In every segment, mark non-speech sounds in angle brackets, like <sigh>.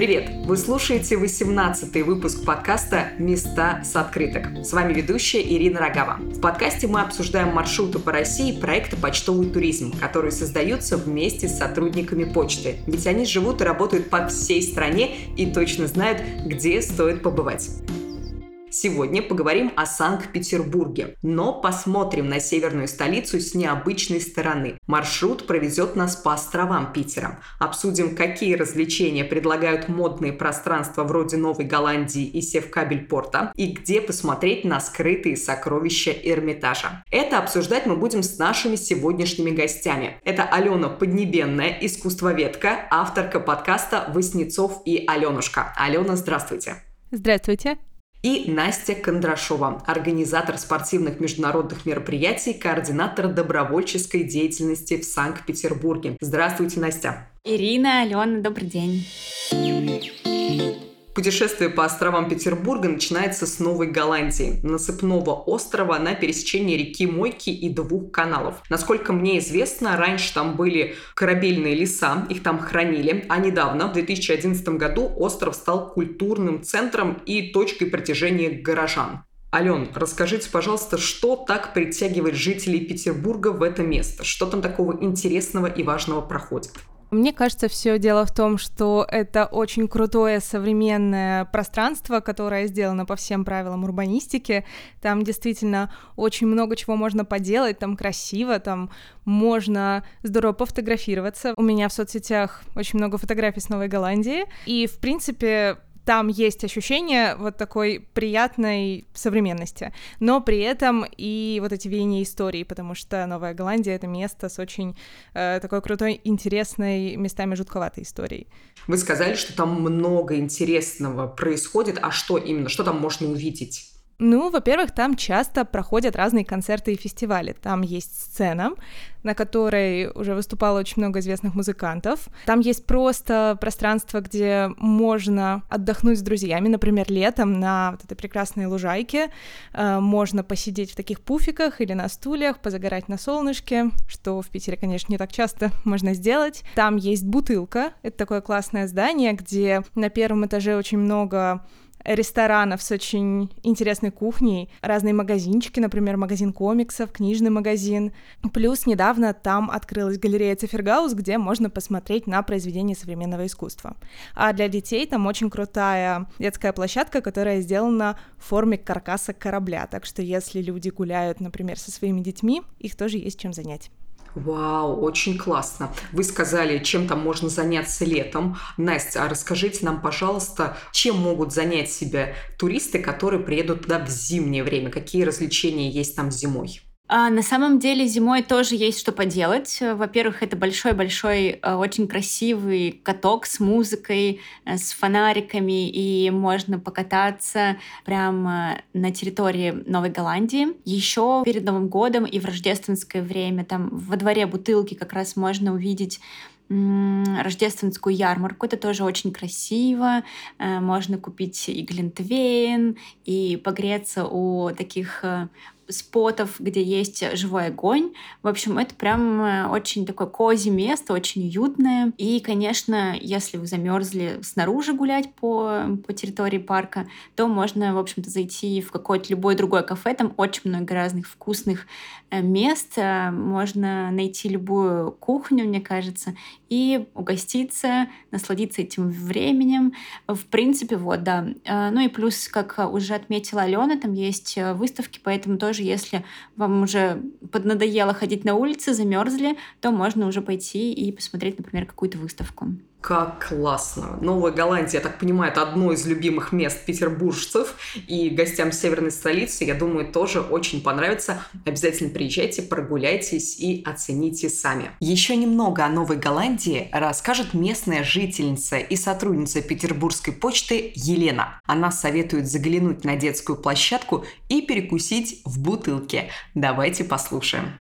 Привет! Вы слушаете 18-й выпуск подкаста «Места с открыток». С вами ведущая Ирина Рогава. В подкасте мы обсуждаем маршруты по России проекта «Почтовый туризм», которые создаются вместе с сотрудниками почты. Ведь они живут и работают по всей стране и точно знают, где стоит побывать. Сегодня поговорим о Санкт-Петербурге, но посмотрим на северную столицу с необычной стороны. Маршрут проведет нас по островам Питера. Обсудим, какие развлечения предлагают модные пространства вроде Новой Голландии и Севкабель-Порта, и где посмотреть на скрытые сокровища Эрмитажа. Это обсуждать мы будем с нашими сегодняшними гостями. Это Алена Поднебенная, искусствоведка, авторка подкаста «Воснецов и Аленушка». Алена, здравствуйте. Здравствуйте и Настя Кондрашова, организатор спортивных международных мероприятий, координатор добровольческой деятельности в Санкт-Петербурге. Здравствуйте, Настя. Ирина, Алена, добрый день. Путешествие по островам Петербурга начинается с Новой Голландии, насыпного острова на пересечении реки Мойки и двух каналов. Насколько мне известно, раньше там были корабельные леса, их там хранили, а недавно, в 2011 году, остров стал культурным центром и точкой притяжения горожан. Ален, расскажите, пожалуйста, что так притягивает жителей Петербурга в это место? Что там такого интересного и важного проходит? Мне кажется, все дело в том, что это очень крутое современное пространство, которое сделано по всем правилам урбанистики. Там действительно очень много чего можно поделать, там красиво, там можно здорово пофотографироваться. У меня в соцсетях очень много фотографий с Новой Голландии, и, в принципе, там есть ощущение вот такой приятной современности, но при этом и вот эти веяния истории, потому что Новая Голландия — это место с очень э, такой крутой, интересной, местами жутковатой историей. Вы сказали, что там много интересного происходит, а что именно, что там можно увидеть? Ну, во-первых, там часто проходят разные концерты и фестивали. Там есть сцена, на которой уже выступало очень много известных музыкантов. Там есть просто пространство, где можно отдохнуть с друзьями, например, летом на вот этой прекрасной лужайке. Э, можно посидеть в таких пуфиках или на стульях, позагорать на солнышке, что в Питере, конечно, не так часто <laughs> можно сделать. Там есть бутылка, это такое классное здание, где на первом этаже очень много ресторанов с очень интересной кухней, разные магазинчики, например, магазин комиксов, книжный магазин. Плюс недавно там открылась галерея Цифергаус, где можно посмотреть на произведения современного искусства. А для детей там очень крутая детская площадка, которая сделана в форме каркаса корабля, так что если люди гуляют, например, со своими детьми, их тоже есть чем занять. Вау, очень классно. Вы сказали, чем там можно заняться летом. Настя, а расскажите нам, пожалуйста, чем могут занять себя туристы, которые приедут туда в зимнее время? Какие развлечения есть там зимой? А, на самом деле зимой тоже есть что поделать. Во-первых, это большой-большой, э, очень красивый каток с музыкой, э, с фонариками, и можно покататься прямо на территории Новой Голландии. Еще перед Новым годом и в рождественское время там во дворе бутылки как раз можно увидеть рождественскую ярмарку. Это тоже очень красиво. Э, можно купить и глинтвейн, и погреться у таких спотов, где есть живой огонь. В общем, это прям э, очень такое кози место, очень уютное. И, конечно, если вы замерзли снаружи гулять по, по территории парка, то можно, в общем-то, зайти в какое-то любое другое кафе. Там очень много разных вкусных э, мест. Э, можно найти любую кухню, мне кажется, и угоститься, насладиться этим временем. В принципе, вот, да. Ну и плюс, как уже отметила Алена, там есть выставки, поэтому тоже тоже, если вам уже поднадоело ходить на улице, замерзли, то можно уже пойти и посмотреть, например, какую-то выставку. Как классно. Новая Голландия, я так понимаю, это одно из любимых мест петербуржцев, и гостям северной столицы, я думаю, тоже очень понравится. Обязательно приезжайте, прогуляйтесь и оцените сами. Еще немного о Новой Голландии расскажет местная жительница и сотрудница Петербургской почты Елена. Она советует заглянуть на детскую площадку и перекусить в бутылке. Давайте послушаем.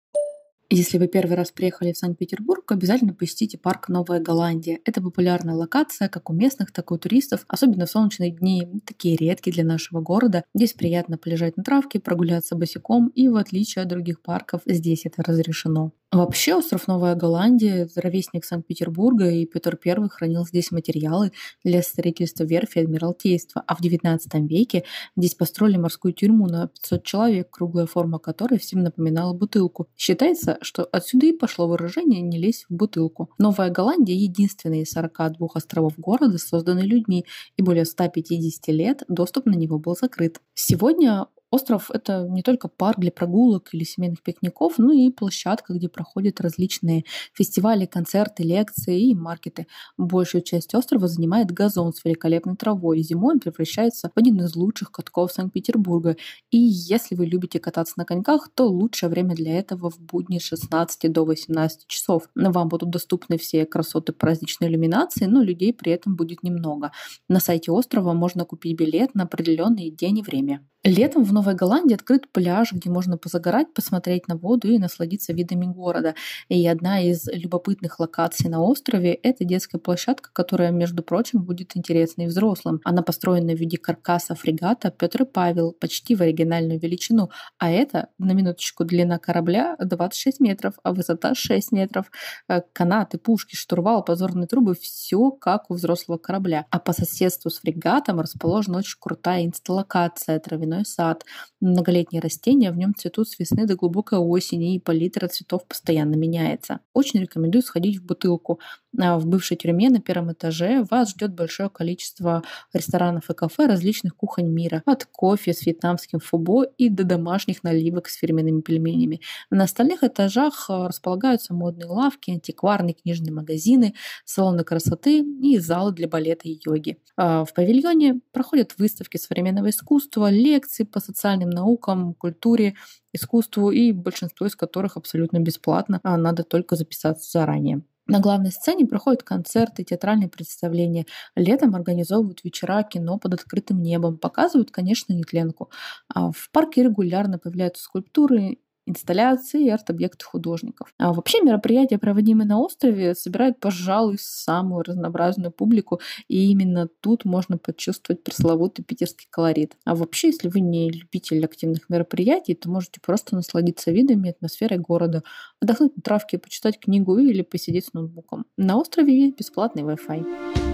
Если вы первый раз приехали в Санкт-Петербург, обязательно посетите парк Новая Голландия. Это популярная локация как у местных, так и у туристов, особенно в солнечные дни, такие редкие для нашего города. Здесь приятно полежать на травке, прогуляться босиком, и в отличие от других парков, здесь это разрешено. Вообще остров Новая Голландия, ровесник Санкт-Петербурга, и Петр I хранил здесь материалы для строительства верфи Адмиралтейства, а в XIX веке здесь построили морскую тюрьму на 500 человек, круглая форма которой всем напоминала бутылку. Считается, что отсюда и пошло выражение «не лезь в бутылку». Новая Голландия – единственный из 42 островов города, созданный людьми, и более 150 лет доступ на него был закрыт. Сегодня Остров — это не только парк для прогулок или семейных пикников, но и площадка, где проходят различные фестивали, концерты, лекции и маркеты. Большую часть острова занимает газон с великолепной травой. Зимой он превращается в один из лучших катков Санкт-Петербурга. И если вы любите кататься на коньках, то лучшее время для этого в будни с 16 до 18 часов. Вам будут доступны все красоты праздничной иллюминации, но людей при этом будет немного. На сайте острова можно купить билет на определенный день и время. Летом в Новой Голландии открыт пляж, где можно позагорать, посмотреть на воду и насладиться видами города. И одна из любопытных локаций на острове — это детская площадка, которая, между прочим, будет интересна и взрослым. Она построена в виде каркаса фрегата Петр и Павел, почти в оригинальную величину. А это, на минуточку, длина корабля 26 метров, а высота 6 метров. Э, канаты, пушки, штурвал, позорные трубы — все как у взрослого корабля. А по соседству с фрегатом расположена очень крутая инсталлокация травяной травяной сад. Многолетние растения в нем цветут с весны до глубокой осени, и палитра цветов постоянно меняется. Очень рекомендую сходить в бутылку. А в бывшей тюрьме на первом этаже вас ждет большое количество ресторанов и кафе различных кухонь мира. От кофе с вьетнамским фубо и до домашних наливок с фирменными пельменями. На остальных этажах а, располагаются модные лавки, антикварные книжные магазины, салоны красоты и залы для балета и йоги. А в павильоне проходят выставки современного искусства, лекции по социальным наукам, культуре, искусству, и большинство из которых абсолютно бесплатно, а надо только записаться заранее. На главной сцене проходят концерты, театральные представления. Летом организовывают вечера кино под открытым небом. Показывают, конечно, нетленку. А в парке регулярно появляются скульптуры инсталляции и арт-объекты художников. А вообще мероприятия, проводимые на острове, собирают, пожалуй, самую разнообразную публику, и именно тут можно почувствовать пресловутый питерский колорит. А вообще, если вы не любитель активных мероприятий, то можете просто насладиться видами и атмосферой города, отдохнуть на травке, почитать книгу или посидеть с ноутбуком. На острове есть бесплатный Wi-Fi.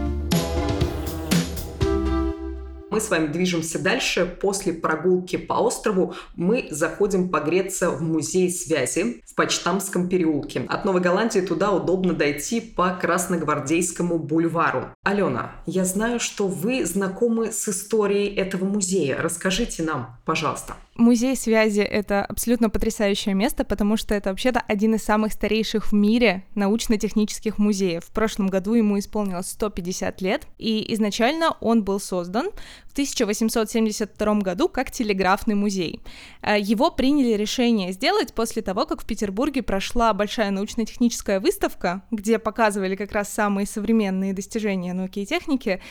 Мы с вами движемся дальше. После прогулки по острову мы заходим погреться в музей связи в Почтамском переулке. От Новой Голландии туда удобно дойти по Красногвардейскому бульвару. Алена, я знаю, что вы знакомы с историей этого музея. Расскажите нам, пожалуйста. Музей связи — это абсолютно потрясающее место, потому что это вообще-то один из самых старейших в мире научно-технических музеев. В прошлом году ему исполнилось 150 лет, и изначально он был создан в 1872 году как телеграфный музей. Э, его приняли решение сделать после того, как в Петербурге прошла большая научно-техническая выставка, где показывали как раз самые современные достижения науки и техники,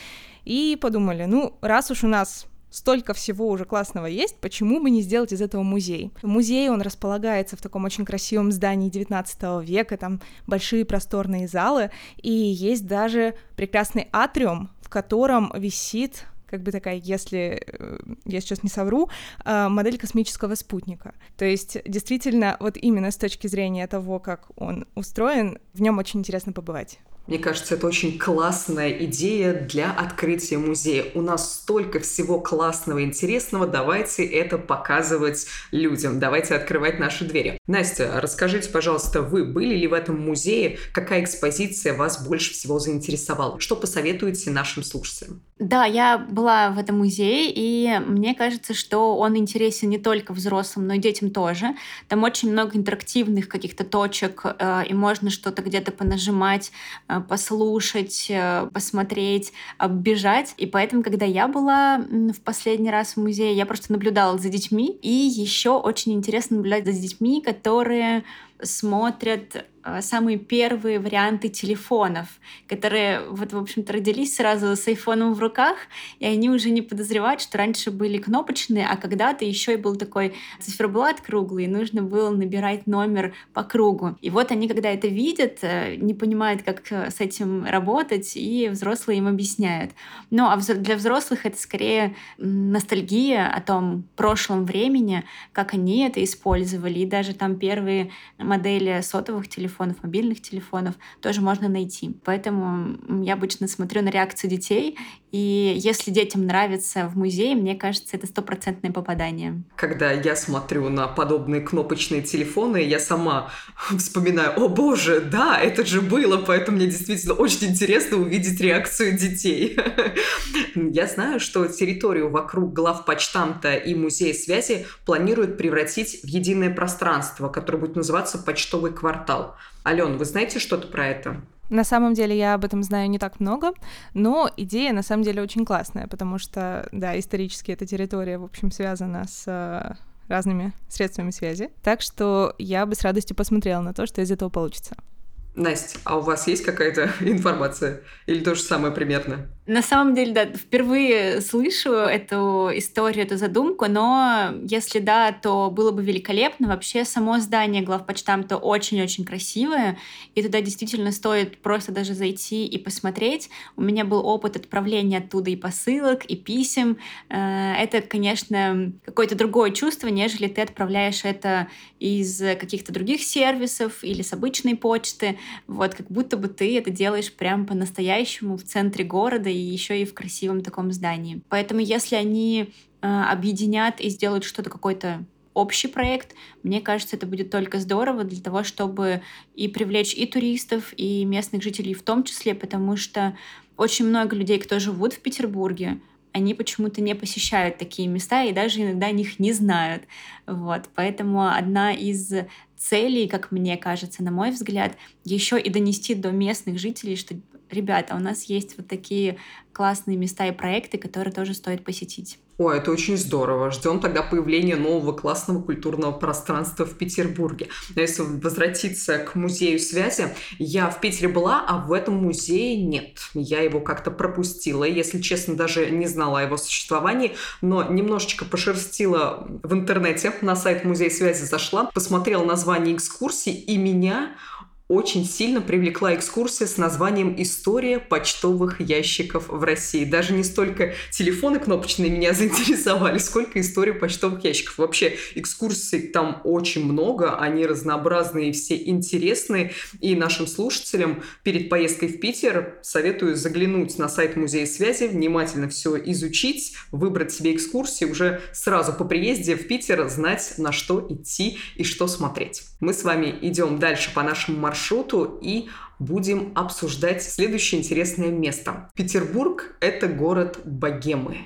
и подумали, ну, раз уж у нас столько всего уже классного есть, почему бы не сделать из этого музей? Музей, он располагается в таком очень красивом здании 19 века, там большие просторные залы, и есть даже прекрасный атриум, в котором висит как бы такая, если э, я сейчас не совру, э, модель космического спутника. То есть действительно, вот именно с точки зрения того, как он устроен, в нем очень интересно побывать. Мне кажется, это очень классная идея для открытия музея. У нас столько всего классного интересного, давайте это показывать людям, давайте открывать наши двери. Настя, расскажите, пожалуйста, вы были ли в этом музее? Какая экспозиция вас больше всего заинтересовала? Что посоветуете нашим слушателям? Да, я была в этом музее, и мне кажется, что он интересен не только взрослым, но и детям тоже. Там очень много интерактивных каких-то точек, э, и можно что-то где-то понажимать, э, послушать, э, посмотреть, оббежать. И поэтому, когда я была в последний раз в музее, я просто наблюдала за детьми, и еще очень интересно наблюдать за детьми, которые смотрят самые первые варианты телефонов, которые вот, в общем-то, родились сразу с айфоном в руках, и они уже не подозревают, что раньше были кнопочные, а когда-то еще и был такой циферблат круглый, и нужно было набирать номер по кругу. И вот они, когда это видят, э, не понимают, как э, с этим работать, и взрослые им объясняют. Ну, а для взрослых это скорее ностальгия о том прошлом времени, как они это использовали, и даже там первые модели сотовых телефонов, мобильных телефонов тоже можно найти. Поэтому я обычно смотрю на реакцию детей, и если детям нравится в музее, мне кажется, это стопроцентное попадание. Когда я смотрю на подобные кнопочные телефоны, я сама <laughs> вспоминаю, о боже, да, это же было, поэтому мне действительно очень интересно увидеть реакцию детей. <laughs> Я знаю, что территорию вокруг главпочтамта и музея связи планируют превратить в единое пространство, которое будет называться почтовый квартал. Ален, вы знаете что-то про это? На самом деле я об этом знаю не так много, но идея на самом деле очень классная, потому что, да, исторически эта территория, в общем, связана с э, разными средствами связи. Так что я бы с радостью посмотрела на то, что из этого получится. Настя, а у вас есть какая-то <laughs> информация? Или то же самое примерно? На самом деле, да, впервые слышу эту историю, эту задумку, но если да, то было бы великолепно. Вообще, само здание главпочтамта очень-очень красивое, и туда действительно стоит просто даже зайти и посмотреть. У меня был опыт отправления оттуда и посылок, и писем. Э, это, конечно, какое-то другое чувство, нежели ты отправляешь это из каких-то других сервисов или с обычной почты. Вот, как будто бы ты это делаешь прям по-настоящему в центре города, еще и в красивом таком здании. Поэтому если они э, объединят и сделают что-то какой-то общий проект, мне кажется, это будет только здорово для того, чтобы и привлечь и туристов, и местных жителей в том числе, потому что очень много людей, кто живут в Петербурге, они почему-то не посещают такие места и даже иногда о них не знают. Вот. Поэтому одна из целей, как мне кажется, на мой взгляд, еще и донести до местных жителей, что ребята, у нас есть вот такие классные места и проекты, которые тоже стоит посетить. О, это очень здорово. Ждем тогда появления нового классного культурного пространства в Петербурге. Но если возвратиться к музею связи, я в Питере была, а в этом музее нет. Я его как-то пропустила. Если честно, даже не знала о его существовании, но немножечко пошерстила в интернете, на сайт музея связи зашла, посмотрела название экскурсии, и меня очень сильно привлекла экскурсия с названием «История почтовых ящиков в России». Даже не столько телефоны кнопочные меня <laughs> заинтересовали, сколько история почтовых ящиков. Вообще экскурсий там очень много, они разнообразные все интересные. И нашим слушателям перед поездкой в Питер советую заглянуть на сайт Музея связи, внимательно все изучить, выбрать себе экскурсии, уже сразу по приезде в Питер знать, на что идти и что смотреть. Мы с вами идем дальше по нашему маршруту маршруту и будем обсуждать следующее интересное место. Петербург – это город богемы.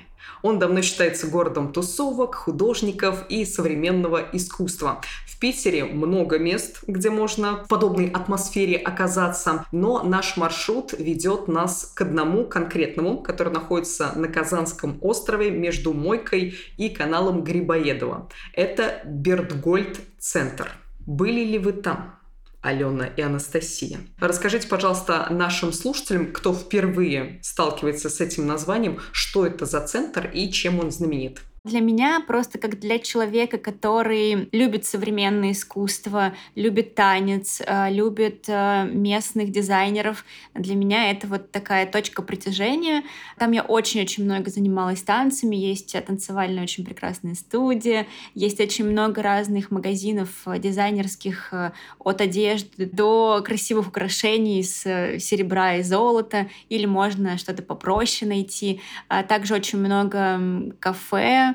Он давно считается городом тусовок, художников и современного искусства. В Питере много мест, где можно в подобной атмосфере оказаться, но наш маршрут ведет нас к одному конкретному, который находится на Казанском острове между Мойкой и каналом Грибоедова. Это Бертгольд-центр. Были ли вы там? Алена и Анастасия. Расскажите, пожалуйста, нашим слушателям, кто впервые сталкивается с этим названием, что это за центр и чем он знаменит. Для меня просто как для человека, который любит современное искусство, любит танец, э, любит э, местных дизайнеров, для меня это вот такая точка притяжения. Там я очень-очень много занималась танцами, есть танцевальная очень прекрасная студия, есть очень много разных магазинов э, дизайнерских от одежды до красивых украшений из серебра и золота, или можно что-то попроще найти. А также очень много кафе,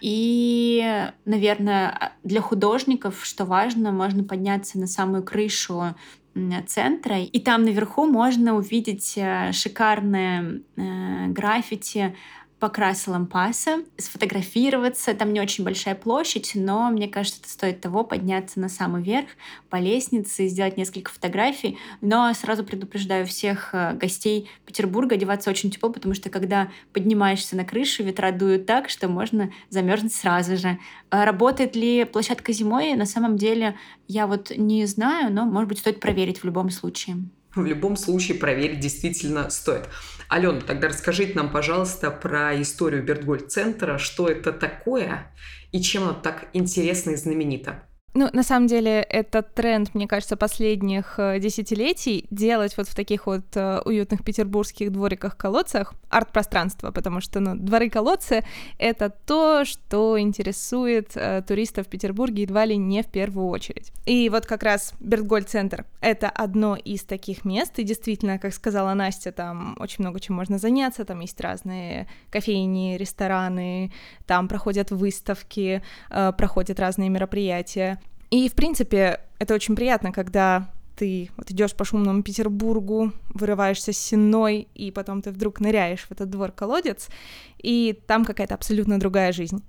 и, наверное, для художников, что важно, можно подняться на самую крышу центра, и там наверху можно увидеть э, шикарное э, граффити покраса лампаса, сфотографироваться. Там не очень большая площадь, но мне кажется, это стоит того подняться на самый верх по лестнице, сделать несколько фотографий. Но сразу предупреждаю всех э, гостей Петербурга одеваться очень тепло, потому что когда поднимаешься на крышу, ветра дуют так, что можно замерзнуть сразу же. А работает ли площадка зимой? На самом деле я вот не знаю, но, может быть, стоит проверить в любом случае. В любом случае проверить действительно стоит. Алена, тогда расскажите нам, пожалуйста, про историю Бертгольд-центра, что это такое и чем оно так интересно и знаменито. Ну, на самом деле, это тренд, мне кажется, последних э, десятилетий делать вот в таких вот э, уютных петербургских двориках-колодцах арт-пространство, потому что ну, дворы-колодцы — это то, что интересует э, туристов в Петербурге едва ли не в первую очередь. И вот как раз Бертгольд-центр — это одно из таких мест, и действительно, как сказала Настя, там очень много чем можно заняться, там есть разные кофейни, рестораны, там проходят выставки, э, проходят разные мероприятия. И, в принципе, это очень приятно, когда ты вот идешь по шумному Петербургу, вырываешься с сеной, и потом ты вдруг ныряешь в этот двор-колодец, и там какая-то абсолютно другая жизнь.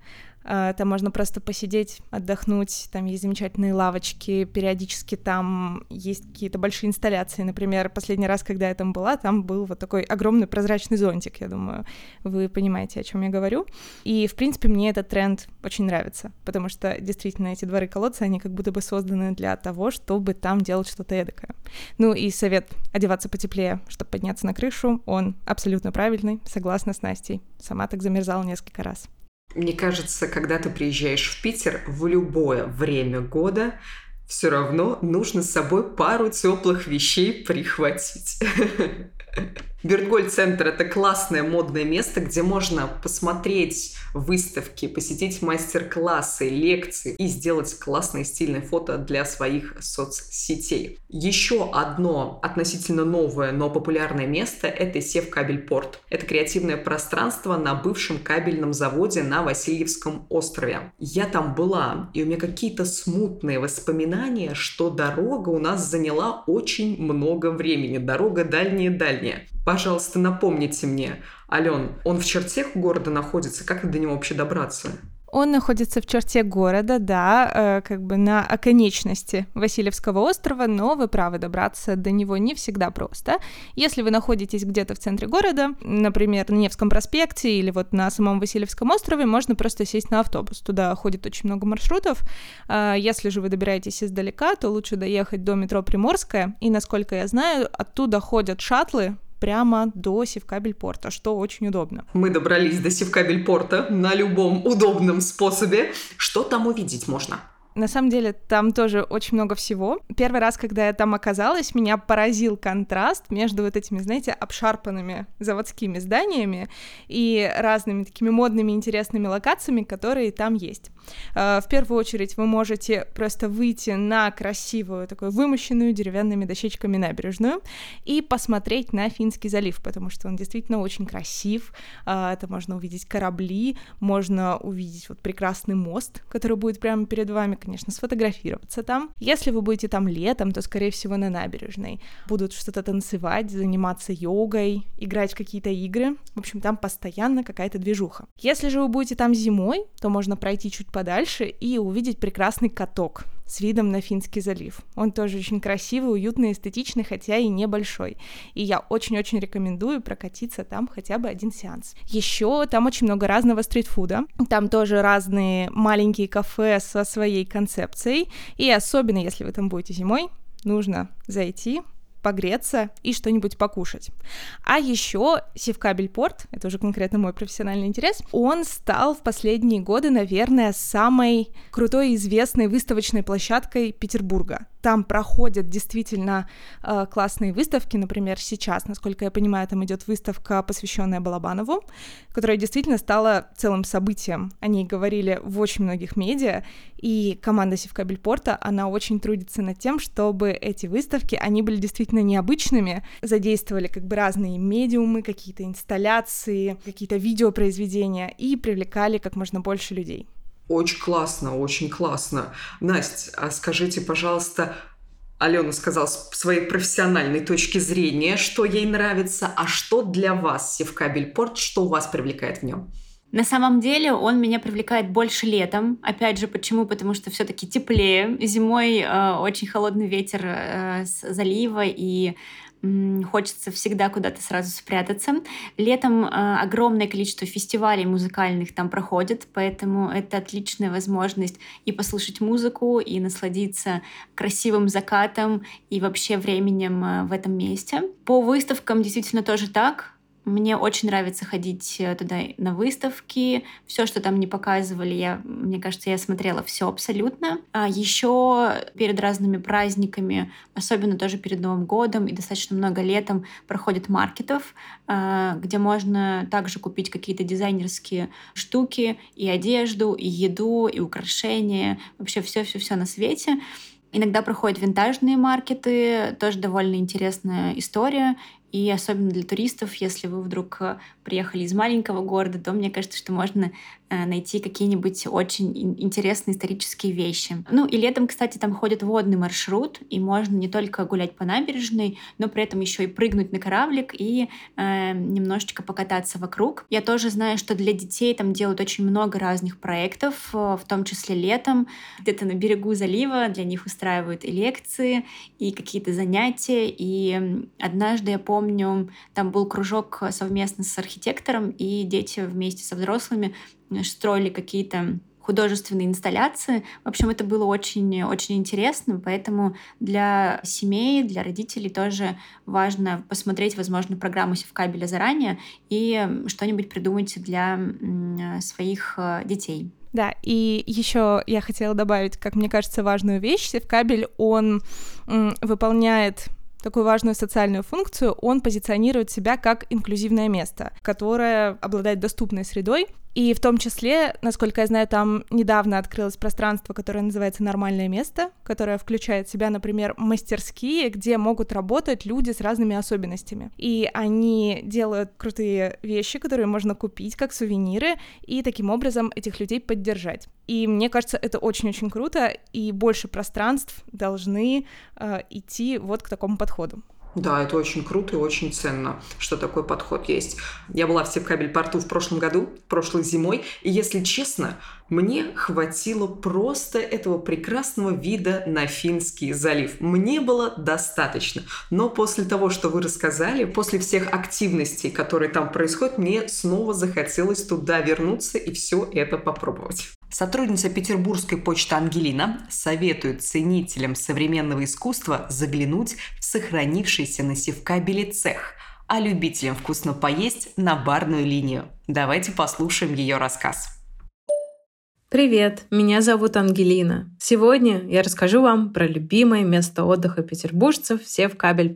А, там можно просто посидеть, отдохнуть, там есть замечательные лавочки, периодически там есть какие-то большие инсталляции. Например, последний раз, когда я там была, там был вот такой огромный прозрачный зонтик, я думаю, вы понимаете, о чем я говорю. И, в принципе, мне этот тренд очень нравится, потому что действительно эти дворы-колодцы, они как будто бы созданы для того, чтобы там делать что-то эдакое. Ну и совет одеваться потеплее, чтобы подняться на крышу, он абсолютно правильный, согласна с Настей. Сама так замерзала несколько раз. Мне кажется, когда ты приезжаешь в Питер в любое время года, все равно нужно с собой пару теплых вещей прихватить. <laughs> Бертгольд-центр – это классное модное место, где можно посмотреть выставки, посетить мастер-классы, лекции и сделать классные стильные фото для своих соцсетей. Еще одно относительно новое, но популярное место – это Севкабельпорт. Это креативное пространство на бывшем кабельном заводе на Васильевском острове. Я там была, и у меня какие-то смутные воспоминания, что дорога у нас заняла очень много времени. Дорога дальняя-дальняя. Пожалуйста, напомните мне, Ален, он в черте города находится, как до него вообще добраться? Он находится в черте города, да, э, как бы на оконечности Васильевского острова, но вы правы, добраться до него не всегда просто. Если вы находитесь где-то в центре города, например, на Невском проспекте или вот на самом Васильевском острове, можно просто сесть на автобус. Туда ходит очень много маршрутов. Э, если же вы добираетесь издалека, то лучше доехать до метро Приморская, и, насколько я знаю, оттуда ходят шаттлы, прямо до Севкабельпорта, что очень удобно. Мы добрались до Севкабельпорта на любом удобном способе. Что там увидеть можно? На самом деле там тоже очень много всего. Первый раз, когда я там оказалась, меня поразил контраст между вот этими, знаете, обшарпанными заводскими зданиями и разными такими модными интересными локациями, которые там есть. А, в первую очередь вы можете просто выйти на красивую, такую вымощенную деревянными дощечками набережную и посмотреть на Финский залив, потому что он действительно очень красив. А, это можно увидеть корабли, можно увидеть вот прекрасный мост, который будет прямо перед вами, конечно, сфотографироваться там. Если вы будете там летом, то, скорее всего, на набережной. Будут что-то танцевать, заниматься йогой, играть в какие-то игры. В общем, там постоянно какая-то движуха. Если же вы будете там зимой, то можно пройти чуть подальше и увидеть прекрасный каток с видом на Финский залив. Он тоже очень красивый, уютный, эстетичный, хотя и небольшой. И я очень-очень рекомендую прокатиться там хотя бы один сеанс. Еще там очень много разного стритфуда. Там тоже разные маленькие кафе со своей концепцией. И особенно, если вы там будете зимой, нужно зайти, погреться и что-нибудь покушать. А еще Севкабельпорт, это уже конкретно мой профессиональный интерес, он стал в последние годы, наверное, самой крутой и известной выставочной площадкой Петербурга там проходят действительно э, классные выставки. Например, сейчас, насколько я понимаю, там идет выставка, посвященная Балабанову, которая действительно стала целым событием. О ней говорили в очень многих медиа, и команда Севкабельпорта, она очень трудится над тем, чтобы эти выставки, они были действительно необычными, задействовали как бы разные медиумы, какие-то инсталляции, какие-то видеопроизведения и привлекали как можно больше людей. Очень классно, очень классно. Настя, а скажите, пожалуйста, Алена сказала с своей профессиональной точки зрения, что ей нравится, а что для вас Севкабельпорт, что вас привлекает в нем? На самом деле он меня привлекает больше летом. Опять же, почему? Потому что все-таки теплее. Зимой э, очень холодный ветер э, с залива и хочется всегда куда-то сразу спрятаться. Летом э, огромное количество фестивалей музыкальных там проходит, поэтому это отличная возможность и послушать музыку, и насладиться красивым закатом и вообще временем э, в этом месте. По выставкам действительно тоже так Мне очень нравится ходить э, туда на выставки. Все, что там не показывали, я, мне кажется, я смотрела все абсолютно. А еще перед разными праздниками, особенно тоже перед Новым годом и достаточно много летом, проходят маркетов, а, где можно также купить какие-то дизайнерские штуки, и одежду, и еду, и украшения, вообще все-все-все на свете. Иногда проходят винтажные маркеты, тоже довольно интересная история. И особенно для туристов, если вы вдруг э, приехали из маленького города, то мне кажется, что можно э, найти какие-нибудь очень интересные исторические вещи. Ну и летом, кстати, там ходит водный маршрут, и можно не только гулять по набережной, но при этом еще и прыгнуть на кораблик и э, немножечко покататься вокруг. Я тоже знаю, что для детей там делают очень много разных проектов, э, в том числе летом. Где-то на берегу залива для них устраивают и лекции, и какие-то занятия. И однажды я помню, помню, там был кружок совместно с архитектором, и дети вместе со взрослыми строили какие-то художественные инсталляции. В общем, это было очень-очень интересно, поэтому для семей, для родителей тоже важно посмотреть, возможно, программу Севкабеля заранее и что-нибудь придумать для своих э, детей. Да, и еще я хотела добавить, как мне кажется, важную вещь. Севкабель, он выполняет такую важную социальную функцию, он позиционирует себя как инклюзивное место, которое обладает доступной средой, и в том числе, насколько я знаю, там недавно открылось пространство, которое называется «Нормальное место», которое включает в себя, например, мастерские, где могут работать люди с разными особенностями. И они делают крутые вещи, которые можно купить как сувениры, и таким образом этих людей поддержать. И мне кажется, это очень-очень круто, и больше пространств должны э, идти вот к такому подходу. Да, это очень круто и очень ценно, что такой подход есть. Я была в Севкабель-порту в прошлом году, прошлой зимой, и, если честно, мне хватило просто этого прекрасного вида на Финский залив. Мне было достаточно. Но после того, что вы рассказали, после всех активностей, которые там происходят, мне снова захотелось туда вернуться и все это попробовать. Сотрудница петербургской почты Ангелина советует ценителям современного искусства заглянуть в сохранившийся на Севкабеле цех, а любителям вкусно поесть на барную линию. Давайте послушаем ее рассказ. Привет, меня зовут Ангелина. Сегодня я расскажу вам про любимое место отдыха петербуржцев Севкабель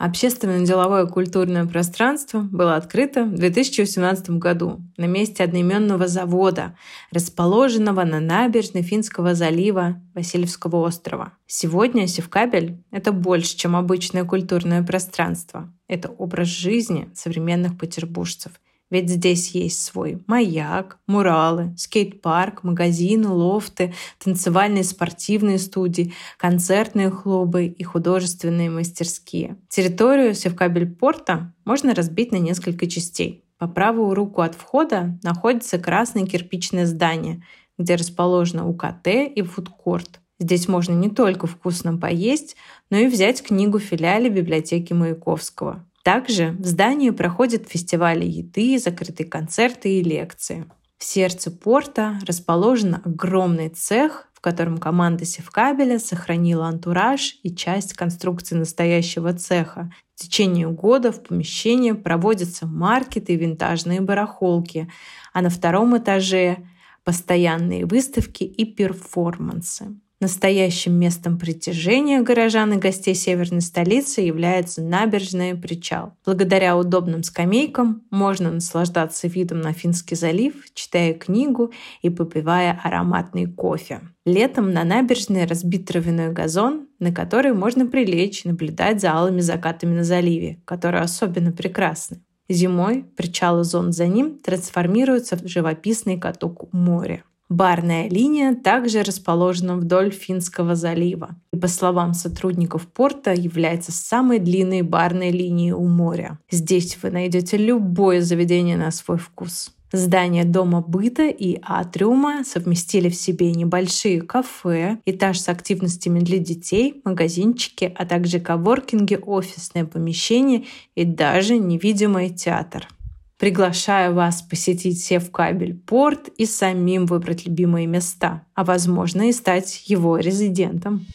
Порт – Общественное деловое культурное пространство было открыто в 2018 году на месте одноименного завода, расположенного на набережной Финского залива Васильевского острова. Сегодня Севкабель — это больше, чем обычное культурное пространство. Это образ жизни современных петербуржцев — ведь здесь есть свой маяк, муралы, скейт-парк, магазины, лофты, танцевальные спортивные студии, концертные клубы и художественные мастерские. Территорию Севкабель-порта можно разбить на несколько частей. По правую руку от входа находится красное кирпичное здание, где расположено УКТ и фудкорт. Здесь можно не только вкусно поесть, но и взять книгу в филиале библиотеки Маяковского. Также в здании проходят фестивали еды, закрытые концерты и лекции. В сердце порта расположен огромный цех, в котором команда Севкабеля сохранила антураж и часть конструкции настоящего цеха. В течение года в помещении проводятся маркеты и винтажные барахолки, а на втором этаже постоянные выставки и перформансы. Настоящим местом притяжения горожан и гостей северной столицы является набережная причал. Благодаря удобным скамейкам можно наслаждаться видом на Финский залив, читая книгу и попивая ароматный кофе. Летом на набережной разбит травяной газон, на который можно прилечь и наблюдать за алыми закатами на заливе, которые особенно прекрасны. Зимой причал и зон за ним трансформируются в живописный каток моря. Барная линия также расположена вдоль Финского залива и, по словам сотрудников порта, является самой длинной барной линией у моря. Здесь вы найдете любое заведение на свой вкус. Здания Дома быта и атриума совместили в себе небольшие кафе, этаж с активностями для детей, магазинчики, а также коворкинги, офисное помещение и даже невидимый театр. Приглашаю вас посетить Севкабель порт и самим выбрать любимые места, а возможно и стать его резидентом.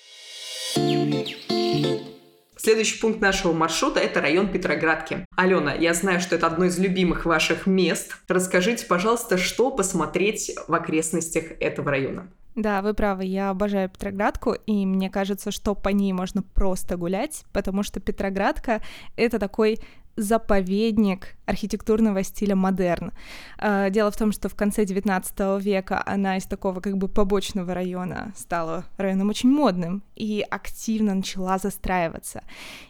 Следующий пункт нашего маршрута – это район Петроградки. Алена, я знаю, что это одно из любимых ваших мест. Расскажите, пожалуйста, что посмотреть в окрестностях этого района? Да, вы правы, я обожаю Петроградку, и мне кажется, что по ней можно просто гулять, потому что Петроградка — это такой заповедник архитектурного стиля модерн. А, дело в том, что в конце XIX века она из такого как бы побочного района стала районом очень модным и активно начала застраиваться.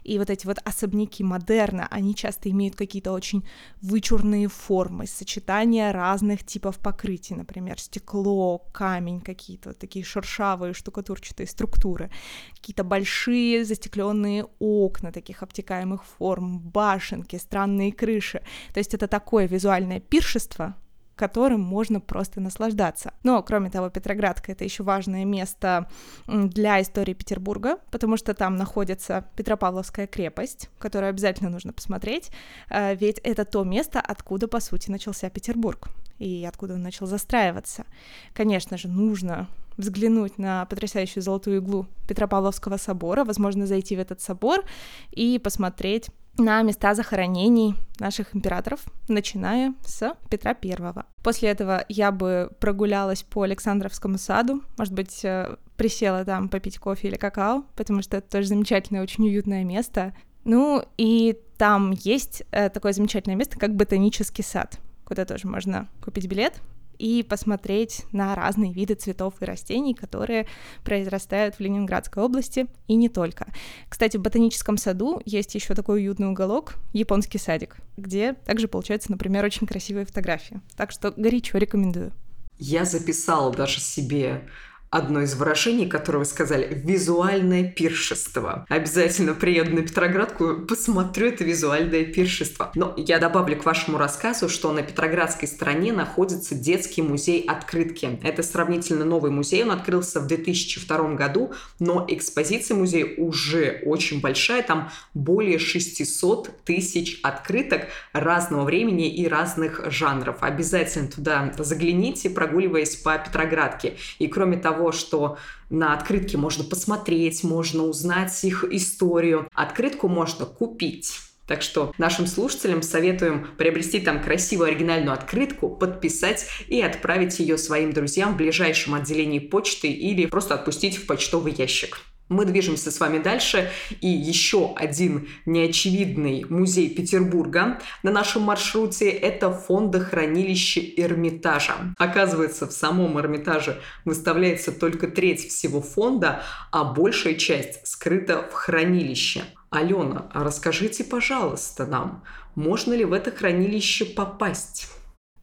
И вот эти вот особняки модерна, они часто имеют какие-то очень вычурные формы, сочетания разных типов покрытий, например, стекло, камень, какие-то вот такие шершавые штукатурчатые структуры, какие-то большие застекленные окна таких обтекаемых форм, башен, башенки, странные крыши. То есть это такое визуальное пиршество, которым можно просто наслаждаться. Но, кроме того, Петроградка — это еще важное место для истории Петербурга, потому что там находится Петропавловская крепость, которую обязательно нужно посмотреть, э, ведь это то место, откуда, по сути, начался Петербург и откуда он начал застраиваться. Конечно же, нужно взглянуть на потрясающую золотую иглу Петропавловского собора, возможно, зайти в этот собор и посмотреть на места захоронений наших императоров, начиная с Петра Первого. После этого я бы прогулялась по Александровскому саду, может быть, э, присела там попить кофе или какао, потому что это тоже замечательное, очень уютное место. Ну и там есть э, такое замечательное место, как ботанический сад, куда тоже можно купить билет, и посмотреть на разные виды цветов и растений, которые произрастают в Ленинградской области и не только. Кстати, в ботаническом саду есть еще такой уютный уголок, японский садик, где также получаются, например, очень красивые фотографии. Так что горячо рекомендую. Я записала даже себе одно из выражений, которое вы сказали, визуальное пиршество. Обязательно приеду на Петроградку, посмотрю это визуальное пиршество. Но я добавлю к вашему рассказу, что на Петроградской стороне находится детский музей открытки. Это сравнительно новый музей, он открылся в 2002 году, но экспозиция музея уже очень большая, там более 600 тысяч открыток разного времени и разных жанров. Обязательно туда загляните, прогуливаясь по Петроградке. И кроме того, того, что на открытке можно посмотреть, можно узнать их историю. Открытку можно купить. Так что нашим слушателям советуем приобрести там красивую оригинальную открытку, подписать и отправить ее своим друзьям в ближайшем отделении почты или просто отпустить в почтовый ящик. Мы движемся с вами дальше, и еще один неочевидный музей Петербурга на нашем маршруте – это фондохранилище Эрмитажа. Оказывается, в самом Эрмитаже выставляется только треть всего фонда, а большая часть скрыта в хранилище. Алена, расскажите, пожалуйста, нам, можно ли в это хранилище попасть?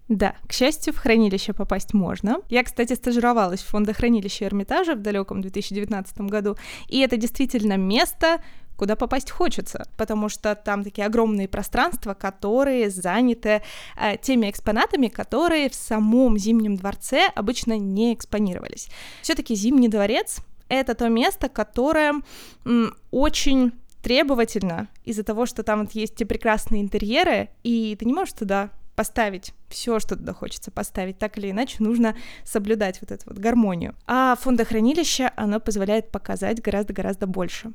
Да, к счастью, в хранилище попасть можно. Я, кстати, стажировалась в фондохранилище Эрмитажа в далеком 2019 году, и это действительно место, куда попасть хочется, потому что там такие огромные пространства, которые заняты э, теми экспонатами, которые в самом Зимнем дворце обычно не экспонировались. Все-таки Зимний дворец это то место, которое м, очень требовательно из-за того, что там вот есть те прекрасные интерьеры, и ты не можешь туда поставить все, что туда хочется поставить, так или иначе нужно соблюдать вот эту вот гармонию. А фондохранилище, оно позволяет показать гораздо-гораздо больше.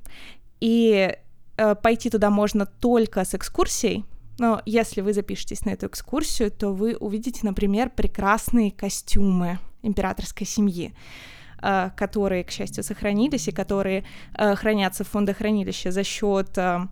И э, пойти туда можно только с экскурсией, но если вы запишетесь на эту экскурсию, то вы увидите, например, прекрасные костюмы императорской семьи. Э, которые, к счастью, сохранились и которые э, хранятся в фондохранилище за счет э,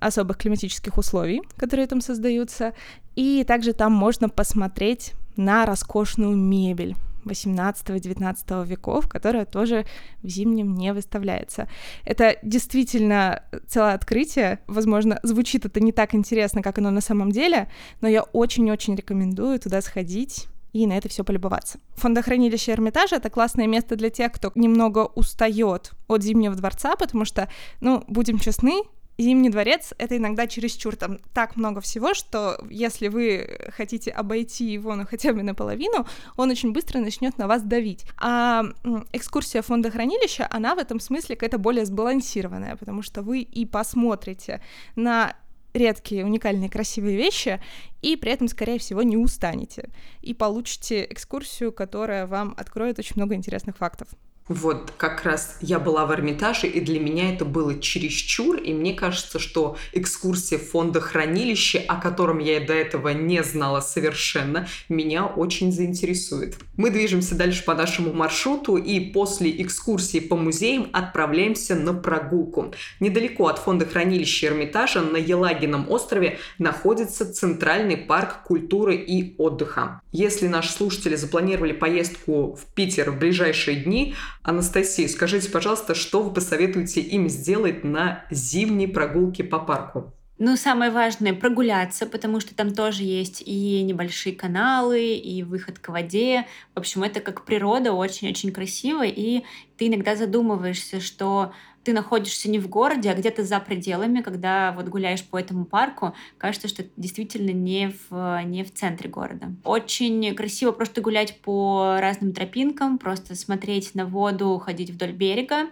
особых климатических условий, которые там создаются. И также там можно посмотреть на роскошную мебель 18-19 веков, которая тоже в зимнем не выставляется. Это действительно целое открытие. Возможно, звучит это не так интересно, как оно на самом деле, но я очень-очень рекомендую туда сходить и на это все полюбоваться. Фондохранилище Эрмитажа — это классное место для тех, кто немного устает от Зимнего дворца, потому что, ну, будем честны, Зимний дворец — это иногда чересчур, там так много всего, что если вы хотите обойти его, ну, хотя бы наполовину, он очень быстро начнет на вас давить. А экскурсия фондохранилища, она в этом смысле какая-то более сбалансированная, потому что вы и посмотрите на редкие, уникальные, красивые вещи, и при этом, скорее всего, не устанете, и получите экскурсию, которая вам откроет очень много интересных фактов. Вот как раз я была в Эрмитаже, и для меня это было чересчур, и мне кажется, что экскурсия фонда хранилища, о котором я до этого не знала совершенно, меня очень заинтересует. Мы движемся дальше по нашему маршруту, и после экскурсии по музеям отправляемся на прогулку. Недалеко от фонда хранилища Эрмитажа на Елагином острове находится Центральный парк культуры и отдыха. Если наши слушатели запланировали поездку в Питер в ближайшие дни, Анастасия, скажите, пожалуйста, что вы посоветуете им сделать на зимней прогулке по парку? Ну, самое важное — прогуляться, потому что там тоже есть и небольшие каналы, и выход к воде. В общем, это как природа, очень-очень красиво, и ты иногда задумываешься, что ты находишься не в городе, а где-то за пределами, когда вот гуляешь по этому парку, кажется, что действительно не в, не в центре города. Очень красиво просто гулять по разным тропинкам, просто смотреть на воду, ходить вдоль берега.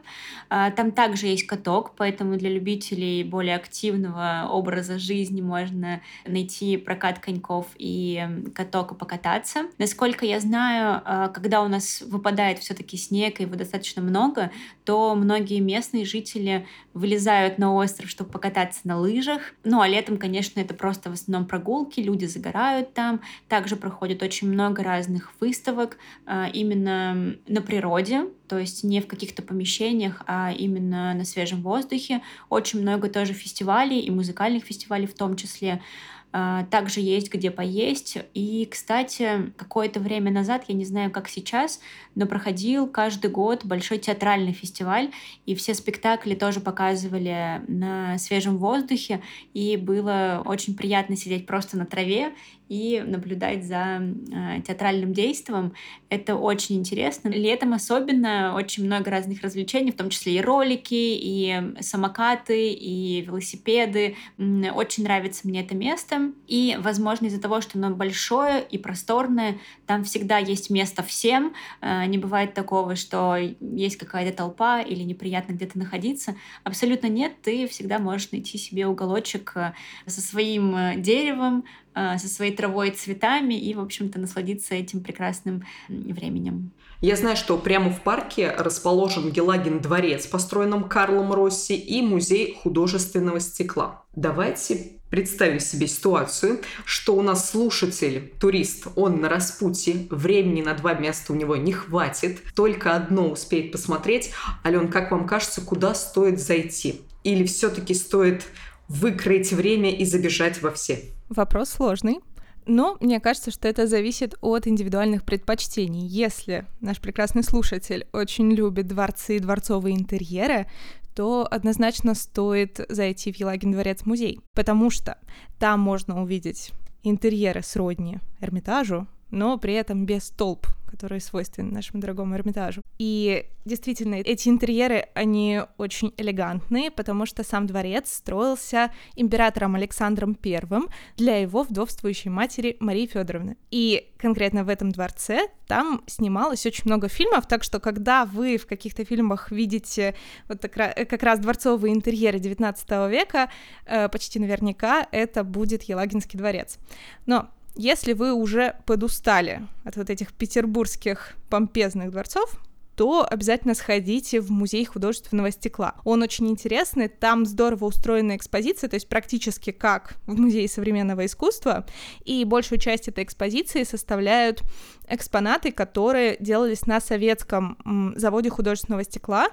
А, там также есть каток, поэтому для любителей более активного образа жизни можно найти прокат коньков и каток и покататься. Насколько я знаю, а, когда у нас выпадает все-таки снег и его достаточно много, то многие местные местные жители вылезают на остров, чтобы покататься на лыжах. Ну, а летом, конечно, это просто в основном прогулки, люди загорают там. Также проходит очень много разных выставок а, именно на природе, то есть не в каких-то помещениях, а именно на свежем воздухе. Очень много тоже фестивалей и музыкальных фестивалей в том числе. А, также есть где поесть. И, кстати, какое-то время назад, я не знаю, как сейчас, но проходил каждый год большой театральный фестиваль, и все спектакли тоже показывали на свежем воздухе, и было очень приятно сидеть просто на траве и наблюдать за э, театральным действием. Это очень интересно. Летом особенно очень много разных развлечений, в том числе и ролики, и самокаты, и велосипеды. Очень нравится мне это место. И, возможно, из-за того, что оно большое и просторное, там всегда есть место всем. Э, не бывает такого, что есть какая-то толпа или неприятно где-то находиться. Абсолютно нет. Ты всегда можешь найти себе уголочек э, со своим деревом, а, со своей травой и цветами и, в общем-то, насладиться этим прекрасным временем. Я знаю, что прямо в парке расположен Гелагин дворец, построенным Карлом Росси, и музей художественного стекла. Давайте представим себе ситуацию, что у нас слушатель, турист, он на распутье, времени на два места у него не хватит, только одно успеет посмотреть. Ален, как вам кажется, куда стоит зайти? Или все-таки стоит выкроить время и забежать во все? Вопрос сложный. Но мне кажется, что это зависит от индивидуальных предпочтений. Если наш прекрасный слушатель очень любит дворцы и дворцовые интерьеры, то однозначно стоит зайти в Елагин дворец музей, потому что там можно увидеть интерьеры сродни Эрмитажу, но при этом без толп, которые свойственны нашему дорогому Эрмитажу. И действительно, эти интерьеры, они очень элегантные, потому что сам дворец строился императором Александром I для его вдовствующей матери Марии Федоровны. И конкретно в этом дворце там снималось очень много фильмов, так что когда вы в каких-то фильмах видите вот так, как раз дворцовые интерьеры 19 века, э, почти наверняка это будет Елагинский дворец. Но если вы уже подустали от вот этих петербургских помпезных дворцов, то обязательно сходите в музей художественного стекла. Он очень интересный, там здорово устроена экспозиция, то есть практически как в музее современного искусства, и большую часть этой экспозиции составляют экспонаты, которые делались на советском заводе художественного стекла.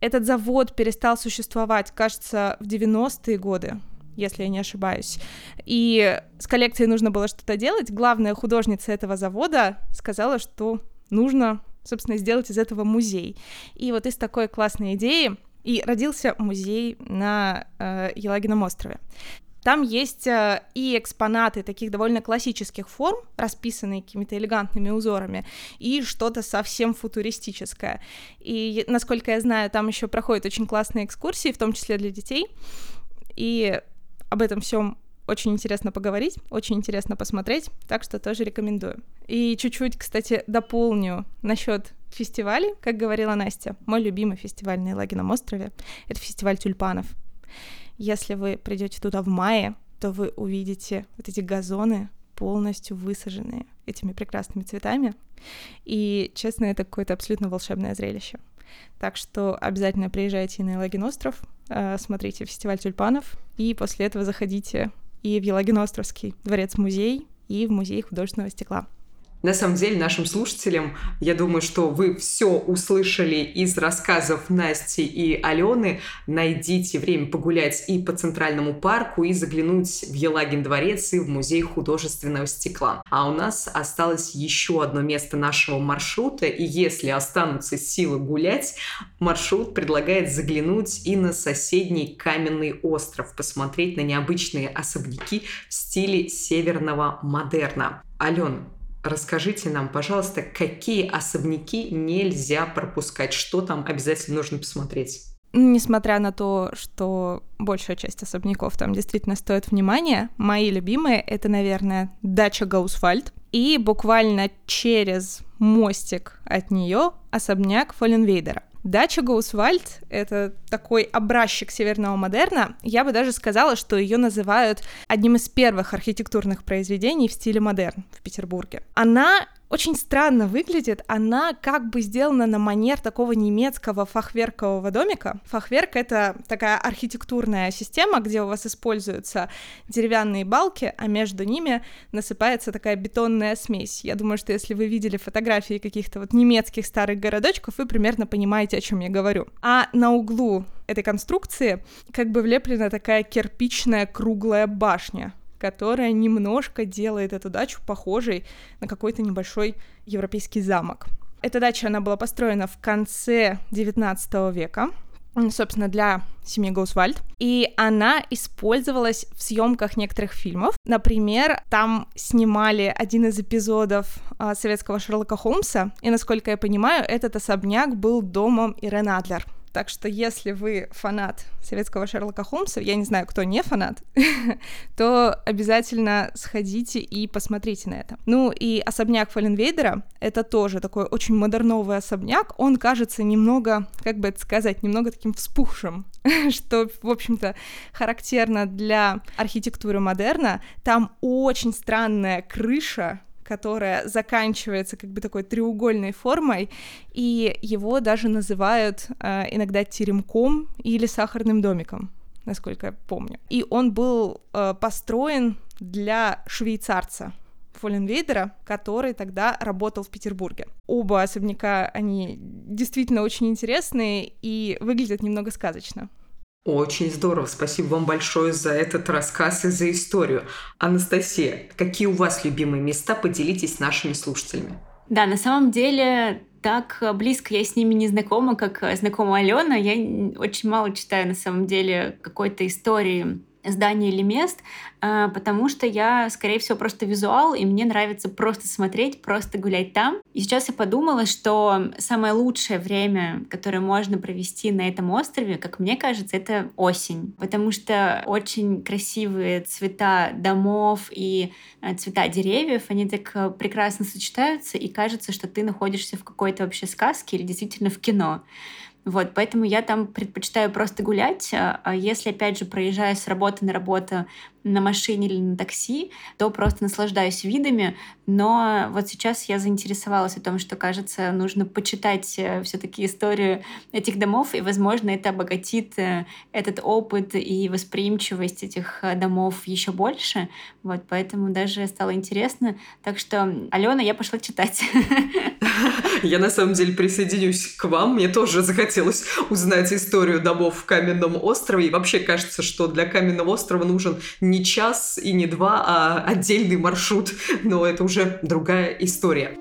Этот завод перестал существовать, кажется, в 90-е годы, если я не ошибаюсь. И с коллекцией нужно было что-то делать. Главная художница этого завода сказала, что нужно, собственно, сделать из этого музей. И вот из такой классной идеи и родился музей на э, Елагином острове. Там есть э, и экспонаты таких довольно классических форм, расписанные какими-то элегантными узорами, и что-то совсем футуристическое. И, насколько я знаю, там еще проходят очень классные экскурсии, в том числе для детей. И об этом всем очень интересно поговорить, очень интересно посмотреть, так что тоже рекомендую. И чуть-чуть, кстати, дополню насчет фестивалей, как говорила Настя. Мой любимый фестиваль на Елагином острове — это фестиваль тюльпанов. Если вы придете туда в мае, то вы увидите вот эти газоны полностью высаженные этими прекрасными цветами. И, честно, это какое-то абсолютно волшебное зрелище. Так что обязательно приезжайте на Елагин остров, э, смотрите фестиваль тюльпанов, и после этого заходите и в Елагино-Островский дворец-музей, и в музей художественного стекла. На самом деле, нашим слушателям, я думаю, что вы все услышали из рассказов Насти и Алены. Найдите время погулять и по Центральному парку, и заглянуть в Елагин дворец и в Музей художественного стекла. А у нас осталось еще одно место нашего маршрута, и если останутся силы гулять, маршрут предлагает заглянуть и на соседний каменный остров, посмотреть на необычные особняки в стиле северного модерна. Ален, Расскажите нам, пожалуйста, какие особняки нельзя пропускать, что там обязательно нужно посмотреть? Несмотря на то, что большая часть особняков там действительно стоит внимания, мои любимые — это, наверное, дача Гаусфальд, и буквально через мостик от нее особняк Фолленвейдера. Дача Гоусвальд — это такой образчик северного модерна. Я бы даже сказала, что ее называют одним из первых архитектурных произведений в стиле модерн в Петербурге. Она очень странно выглядит. Она как бы сделана на манер такого немецкого фахверкового домика. Фахверк — это такая архитектурная система, где у вас используются деревянные балки, а между ними насыпается такая бетонная смесь. Я думаю, что если вы видели фотографии каких-то вот немецких старых городочков, вы примерно понимаете, о чем я говорю. А на углу этой конструкции как бы влеплена такая кирпичная круглая башня которая немножко делает эту дачу похожей на какой-то небольшой европейский замок. Эта дача, она была построена в конце 19 века, собственно, для семьи Гоусвальд. И она использовалась в съемках некоторых фильмов. Например, там снимали один из эпизодов а, советского Шерлока Холмса, и, насколько я понимаю, этот особняк был домом Ирен Адлер. Так что если вы фанат советского Шерлока Холмса, я не знаю, кто не фанат, <laughs> то обязательно сходите и посмотрите на это. Ну и особняк Фалленвейдера — это тоже такой очень модерновый особняк. Он кажется немного, как бы это сказать, немного таким вспухшим, <laughs> что, в общем-то, характерно для архитектуры модерна. Там очень странная крыша, которая заканчивается как бы такой треугольной формой, и его даже называют э, иногда теремком или сахарным домиком, насколько я помню. И он был э, построен для швейцарца, Фолленвейдера, который тогда работал в Петербурге. Оба особняка, они действительно очень интересные и выглядят немного сказочно. Очень здорово. Спасибо вам большое за этот рассказ и за историю. Анастасия, какие у вас любимые места? Поделитесь с нашими слушателями. Да, на самом деле так близко я с ними не знакома, как знакома Алена. Я очень мало читаю на самом деле какой-то истории зданий или мест, а, потому что я, скорее всего, просто визуал, и мне нравится просто смотреть, просто гулять там. И сейчас я подумала, что самое лучшее время, которое можно провести на этом острове, как мне кажется, это осень, потому что очень красивые цвета домов и э, цвета деревьев, они так э, прекрасно сочетаются, и кажется, что ты находишься в какой-то вообще сказке или действительно в кино. Вот, поэтому я там предпочитаю просто гулять. А, а если, опять же, проезжаю с работы на работу на машине или на такси, то просто наслаждаюсь видами. Но вот сейчас я заинтересовалась о том, что, кажется, нужно почитать э, все-таки историю этих домов, и, возможно, это обогатит э, этот опыт и восприимчивость этих э, домов еще больше. Вот, поэтому даже стало интересно. Так что, Алена, я пошла читать. <laughs> Я на самом деле присоединюсь к вам. Мне тоже захотелось узнать историю домов в Каменном острове. И вообще кажется, что для Каменного острова нужен не час и не два, а отдельный маршрут. Но это уже другая история.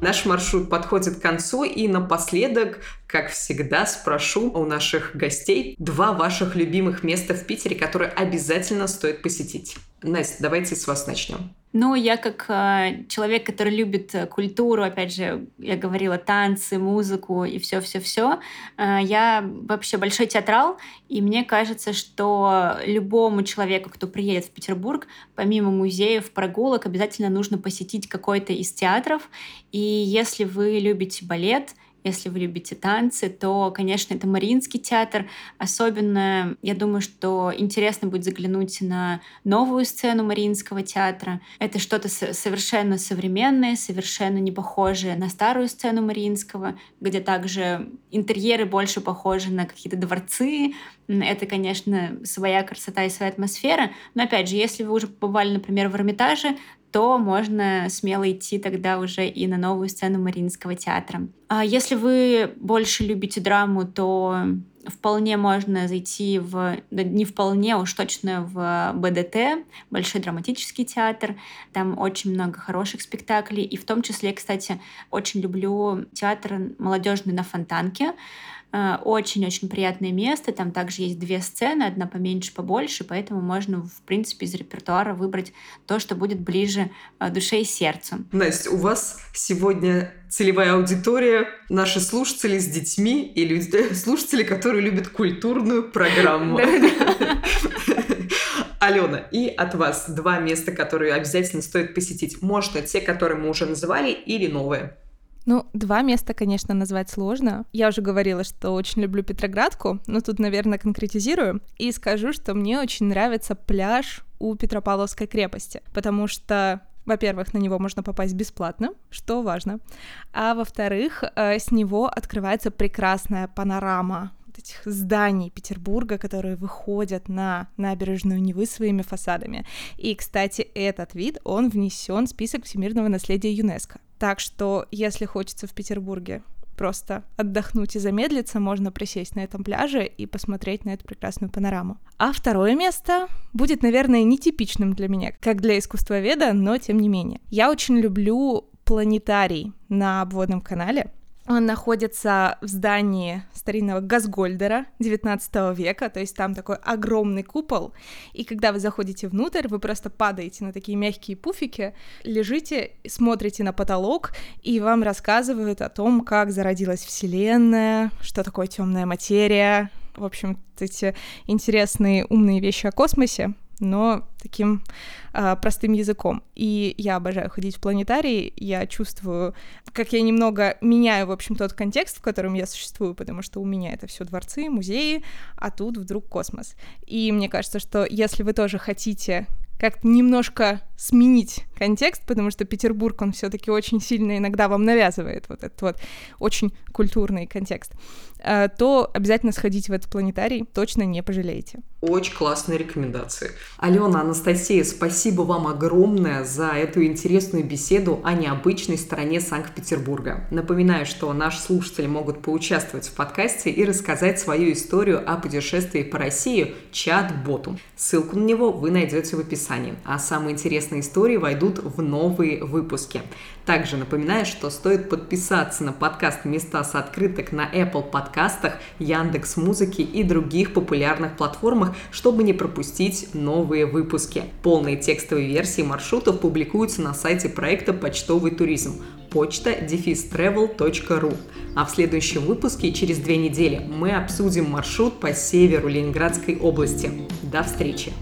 Наш маршрут подходит к концу, и напоследок, как всегда, спрошу у наших гостей два ваших любимых места в Питере, которые обязательно стоит посетить. Настя, давайте с вас начнем. Ну, я как э, человек, который любит э, культуру, опять же, я говорила танцы, музыку и все-все-все, э, я вообще большой театрал, и мне кажется, что любому человеку, кто приедет в Петербург, помимо музеев, прогулок, обязательно нужно посетить какой-то из театров. И если вы любите балет, Если вы любите танцы, то, конечно, это Мариинский театр. Особенно, я думаю, что интересно будет заглянуть на новую сцену Мариинского театра. Это что-то совершенно современное, совершенно не похожее на старую сцену Мариинского, где также интерьеры больше похожи на какие-то дворцы. Это, конечно, своя красота и своя атмосфера. Но, опять же, если вы уже побывали, например, в Эрмитаже, то можно смело идти тогда уже и на новую сцену Мариинского театра. А если вы больше любите драму, то вполне можно зайти в, не вполне, а уж точно в БДТ, Большой драматический театр. Там очень много хороших спектаклей. И в том числе, кстати, очень люблю театр молодежный на Фонтанке. Э, очень-очень приятное место. Там также есть две сцены, одна поменьше, побольше, поэтому можно, в принципе, из репертуара выбрать то, что будет ближе э, душе и сердцу. Настя, у вас сегодня целевая аудитория, наши слушатели с детьми и люди, <laughs> слушатели, которые любят культурную программу. <laughs> Алена, и от вас два места, которые обязательно стоит посетить. Можно те, которые мы уже называли, или новые. Ну, два места, конечно, назвать сложно. Я уже говорила, что очень люблю Петроградку, но тут, наверное, конкретизирую и скажу, что мне очень нравится пляж у Петропавловской крепости, потому что во-первых, на него можно попасть бесплатно, что важно, а во-вторых, э, с него открывается прекрасная панорама этих зданий Петербурга, которые выходят на набережную Невы своими фасадами. И, кстати, этот вид, он внесен в список всемирного наследия ЮНЕСКо. Так что, если хочется в Петербурге просто отдохнуть и замедлиться, можно присесть на этом пляже и посмотреть на эту прекрасную панораму. А второе место будет, наверное, нетипичным для меня, как для искусствоведа, но тем не менее. Я очень люблю планетарий на обводном канале. Он находится в здании старинного Газгольдера 19 века, то есть там такой огромный купол, и когда вы заходите внутрь, вы просто падаете на такие мягкие пуфики, лежите, смотрите на потолок, и вам рассказывают о том, как зародилась Вселенная, что такое темная материя, в общем, эти интересные умные вещи о космосе, но таким э, простым языком. И я обожаю ходить в планетарии, я чувствую, как я немного меняю, в общем, тот контекст, в котором я существую, потому что у меня это все дворцы, музеи, а тут вдруг космос. И мне кажется, что если вы тоже хотите как-то немножко сменить контекст, потому что Петербург, он все-таки очень сильно иногда вам навязывает вот этот вот очень культурный контекст, то обязательно сходите в этот планетарий, точно не пожалеете. Очень классные рекомендации. Алена, Анастасия, спасибо вам огромное за эту интересную беседу о необычной стороне Санкт-Петербурга. Напоминаю, что наши слушатели могут поучаствовать в подкасте и рассказать свою историю о путешествии по России чат-боту. Ссылку на него вы найдете в описании, а самые интересные истории войдут в новые выпуски. Также напоминаю, что стоит подписаться на подкаст «Места с открыток» на Apple подкастах, Яндекс Музыки и других популярных платформах, чтобы не пропустить новые выпуски. Полные текстовые версии маршрутов публикуются на сайте проекта «Почтовый туризм» почта defistravel.ru. А в следующем выпуске через две недели мы обсудим маршрут по северу Ленинградской области. До встречи!